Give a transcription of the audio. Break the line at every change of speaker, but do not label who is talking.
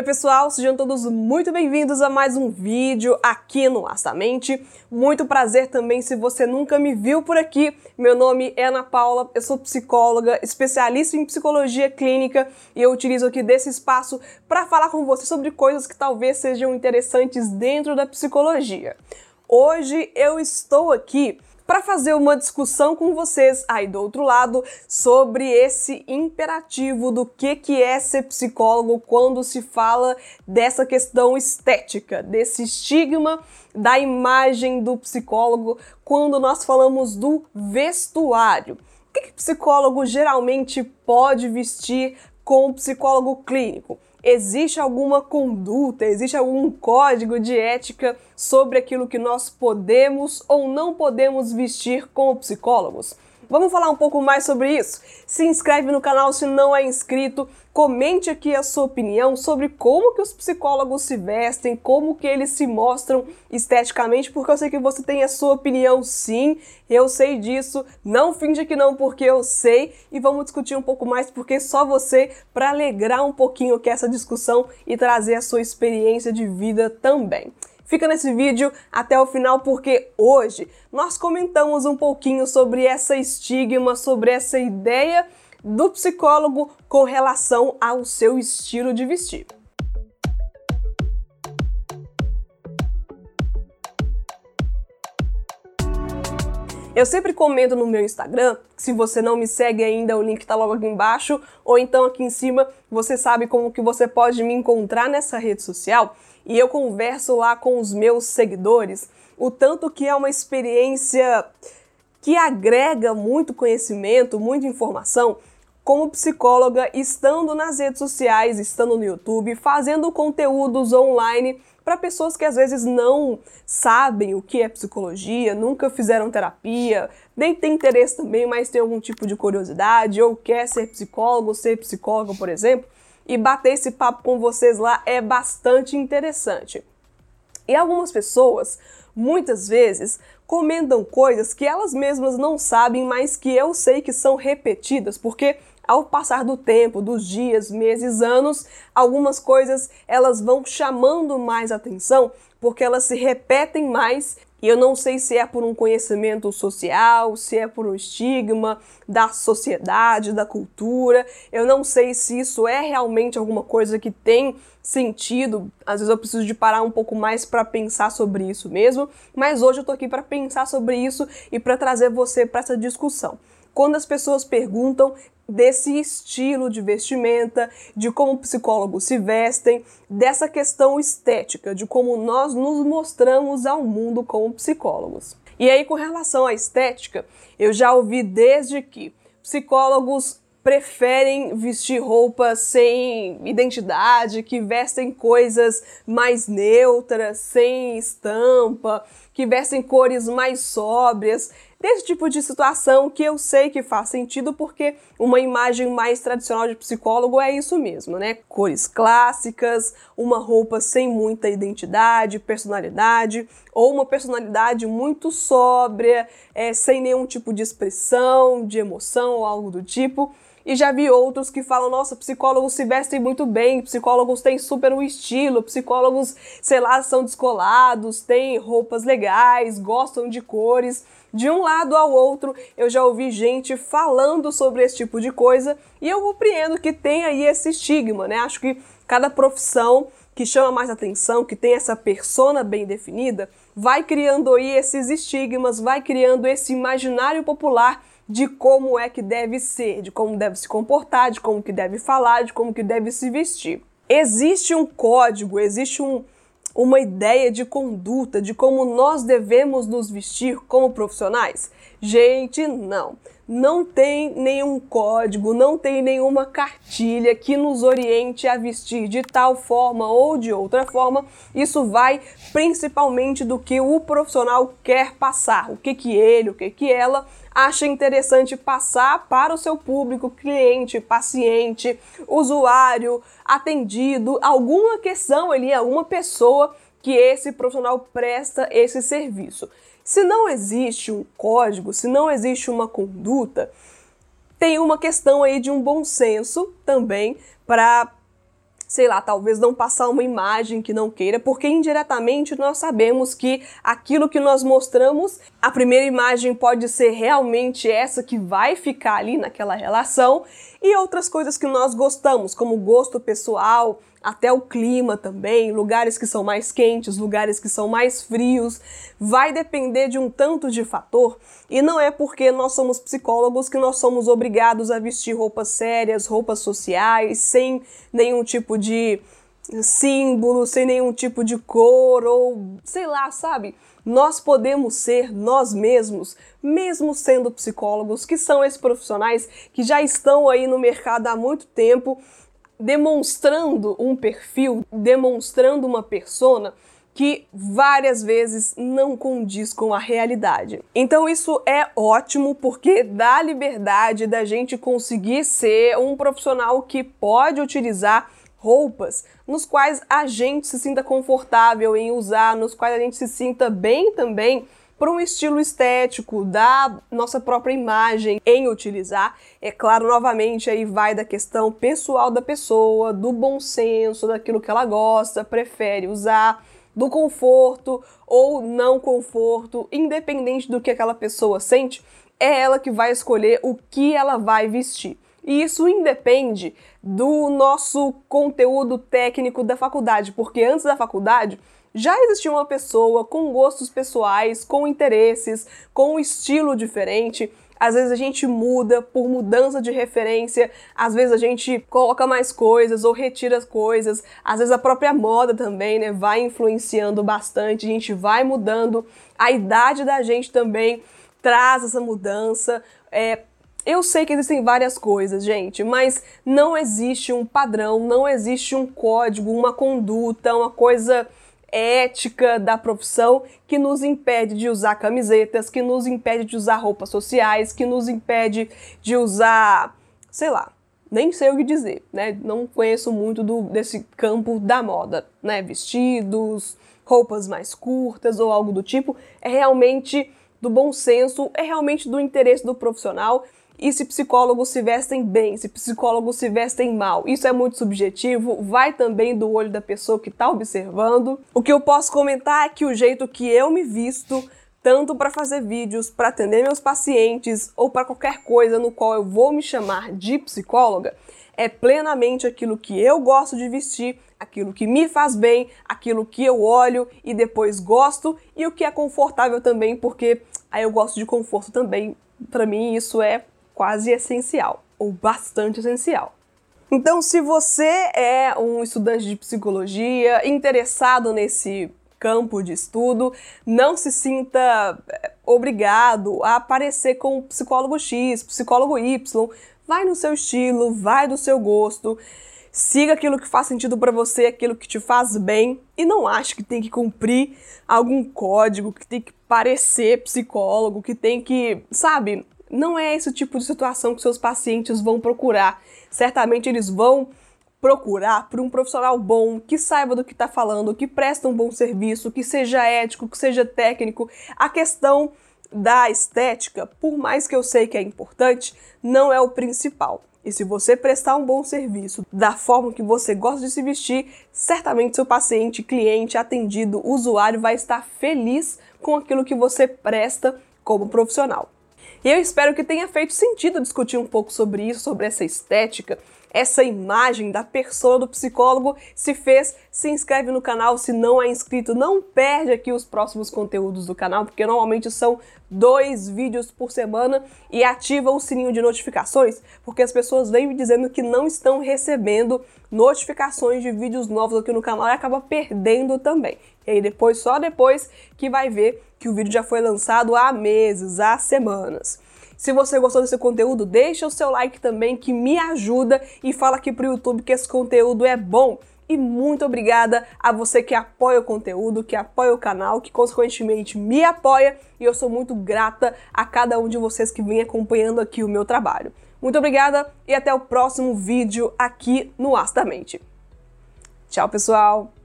Oi pessoal, sejam todos muito bem-vindos a mais um vídeo aqui no Astamente. Muito prazer também se você nunca me viu por aqui. Meu nome é Ana Paula, eu sou psicóloga, especialista em psicologia clínica e eu utilizo aqui desse espaço para falar com você sobre coisas que talvez sejam interessantes dentro da psicologia. Hoje eu estou aqui para fazer uma discussão com vocês aí do outro lado sobre esse imperativo do que, que é ser psicólogo quando se fala dessa questão estética, desse estigma da imagem do psicólogo quando nós falamos do vestuário. O que, que psicólogo geralmente pode vestir com o psicólogo clínico? Existe alguma conduta, existe algum código de ética sobre aquilo que nós podemos ou não podemos vestir como psicólogos? Vamos falar um pouco mais sobre isso? Se inscreve no canal se não é inscrito, comente aqui a sua opinião sobre como que os psicólogos se vestem, como que eles se mostram esteticamente, porque eu sei que você tem a sua opinião sim, eu sei disso, não finge que não porque eu sei e vamos discutir um pouco mais porque só você para alegrar um pouquinho que essa discussão e trazer a sua experiência de vida também. Fica nesse vídeo até o final porque hoje nós comentamos um pouquinho sobre essa estigma, sobre essa ideia do psicólogo com relação ao seu estilo de vestir. Eu sempre comento no meu Instagram, se você não me segue ainda, o link está logo aqui embaixo, ou então aqui em cima, você sabe como que você pode me encontrar nessa rede social e eu converso lá com os meus seguidores, o tanto que é uma experiência que agrega muito conhecimento, muita informação, como psicóloga, estando nas redes sociais, estando no YouTube, fazendo conteúdos online para pessoas que às vezes não sabem o que é psicologia, nunca fizeram terapia, nem tem interesse também, mas tem algum tipo de curiosidade ou quer ser psicólogo, ser psicóloga, por exemplo e bater esse papo com vocês lá é bastante interessante. E algumas pessoas, muitas vezes, comentam coisas que elas mesmas não sabem, mas que eu sei que são repetidas, porque ao passar do tempo, dos dias, meses, anos, algumas coisas elas vão chamando mais atenção porque elas se repetem mais e eu não sei se é por um conhecimento social, se é por um estigma da sociedade, da cultura. Eu não sei se isso é realmente alguma coisa que tem sentido. Às vezes eu preciso de parar um pouco mais para pensar sobre isso mesmo, mas hoje eu tô aqui para pensar sobre isso e para trazer você para essa discussão. Quando as pessoas perguntam desse estilo de vestimenta, de como psicólogos se vestem, dessa questão estética, de como nós nos mostramos ao mundo como psicólogos. E aí, com relação à estética, eu já ouvi desde que psicólogos preferem vestir roupas sem identidade, que vestem coisas mais neutras, sem estampa, que vestem cores mais sóbrias desse tipo de situação que eu sei que faz sentido porque uma imagem mais tradicional de psicólogo é isso mesmo, né? Cores clássicas, uma roupa sem muita identidade, personalidade, ou uma personalidade muito sóbria, é, sem nenhum tipo de expressão, de emoção ou algo do tipo. E já vi outros que falam: nossa, psicólogos se vestem muito bem, psicólogos têm super um estilo, psicólogos, sei lá, são descolados, têm roupas legais, gostam de cores de um lado ao outro, eu já ouvi gente falando sobre esse tipo de coisa e eu compreendo que tem aí esse estigma, né? Acho que cada profissão que chama mais atenção, que tem essa persona bem definida, vai criando aí esses estigmas, vai criando esse imaginário popular de como é que deve ser, de como deve se comportar, de como que deve falar, de como que deve se vestir. Existe um código, existe um, uma ideia de conduta, de como nós devemos nos vestir como profissionais? Gente, não. Não tem nenhum código, não tem nenhuma cartilha que nos oriente a vestir de tal forma ou de outra forma. Isso vai principalmente do que o profissional quer passar, o que que ele, o que que ela acha interessante passar para o seu público, cliente, paciente, usuário, atendido, alguma questão ali, alguma pessoa que esse profissional presta esse serviço. Se não existe um código, se não existe uma conduta, tem uma questão aí de um bom senso também para sei lá, talvez não passar uma imagem que não queira, porque indiretamente nós sabemos que aquilo que nós mostramos, a primeira imagem pode ser realmente essa que vai ficar ali naquela relação, e outras coisas que nós gostamos, como gosto pessoal, até o clima também, lugares que são mais quentes, lugares que são mais frios, vai depender de um tanto de fator e não é porque nós somos psicólogos que nós somos obrigados a vestir roupas sérias, roupas sociais, sem nenhum tipo de símbolo, sem nenhum tipo de cor ou sei lá, sabe? Nós podemos ser nós mesmos, mesmo sendo psicólogos, que são esses profissionais que já estão aí no mercado há muito tempo demonstrando um perfil, demonstrando uma persona que várias vezes não condiz com a realidade. Então isso é ótimo porque dá liberdade da gente conseguir ser um profissional que pode utilizar roupas nos quais a gente se sinta confortável em usar, nos quais a gente se sinta bem também para um estilo estético da nossa própria imagem em utilizar. É claro, novamente, aí vai da questão pessoal da pessoa, do bom senso, daquilo que ela gosta, prefere usar, do conforto ou não conforto, independente do que aquela pessoa sente, é ela que vai escolher o que ela vai vestir. E isso independe do nosso conteúdo técnico da faculdade, porque antes da faculdade já existia uma pessoa com gostos pessoais, com interesses, com um estilo diferente. Às vezes a gente muda por mudança de referência, às vezes a gente coloca mais coisas ou retira as coisas, às vezes a própria moda também, né, vai influenciando bastante, a gente vai mudando, a idade da gente também traz essa mudança. É, eu sei que existem várias coisas, gente, mas não existe um padrão, não existe um código, uma conduta, uma coisa ética da profissão que nos impede de usar camisetas, que nos impede de usar roupas sociais, que nos impede de usar, sei lá, nem sei o que dizer, né? Não conheço muito do, desse campo da moda, né? Vestidos, roupas mais curtas ou algo do tipo. É realmente do bom senso, é realmente do interesse do profissional e se psicólogos se vestem bem, se psicólogos se vestem mal. Isso é muito subjetivo, vai também do olho da pessoa que está observando. O que eu posso comentar é que o jeito que eu me visto, tanto para fazer vídeos, para atender meus pacientes ou para qualquer coisa no qual eu vou me chamar de psicóloga, é plenamente aquilo que eu gosto de vestir, aquilo que me faz bem, aquilo que eu olho e depois gosto e o que é confortável também, porque aí eu gosto de conforto também. Para mim isso é quase essencial, ou bastante essencial. Então, se você é um estudante de psicologia interessado nesse campo de estudo, não se sinta eh, obrigado a aparecer com psicólogo X, psicólogo Y. Vai no seu estilo, vai do seu gosto. Siga aquilo que faz sentido para você, aquilo que te faz bem e não ache que tem que cumprir algum código, que tem que parecer psicólogo, que tem que, sabe, não é esse tipo de situação que seus pacientes vão procurar. Certamente eles vão procurar por um profissional bom, que saiba do que está falando, que presta um bom serviço, que seja ético, que seja técnico. A questão da estética, por mais que eu sei que é importante, não é o principal. E se você prestar um bom serviço da forma que você gosta de se vestir, certamente seu paciente, cliente, atendido, usuário vai estar feliz com aquilo que você presta como profissional. E eu espero que tenha feito sentido discutir um pouco sobre isso, sobre essa estética, essa imagem da pessoa do psicólogo. Se fez, se inscreve no canal. Se não é inscrito, não perde aqui os próximos conteúdos do canal, porque normalmente são dois vídeos por semana e ativa o sininho de notificações, porque as pessoas vêm me dizendo que não estão recebendo notificações de vídeos novos aqui no canal e acaba perdendo também. E aí depois, só depois que vai ver que o vídeo já foi lançado há meses, há semanas. Se você gostou desse conteúdo, deixa o seu like também que me ajuda e fala aqui pro YouTube que esse conteúdo é bom. E muito obrigada a você que apoia o conteúdo, que apoia o canal, que consequentemente me apoia e eu sou muito grata a cada um de vocês que vem acompanhando aqui o meu trabalho. Muito obrigada e até o próximo vídeo aqui no Astamente. Tchau, pessoal!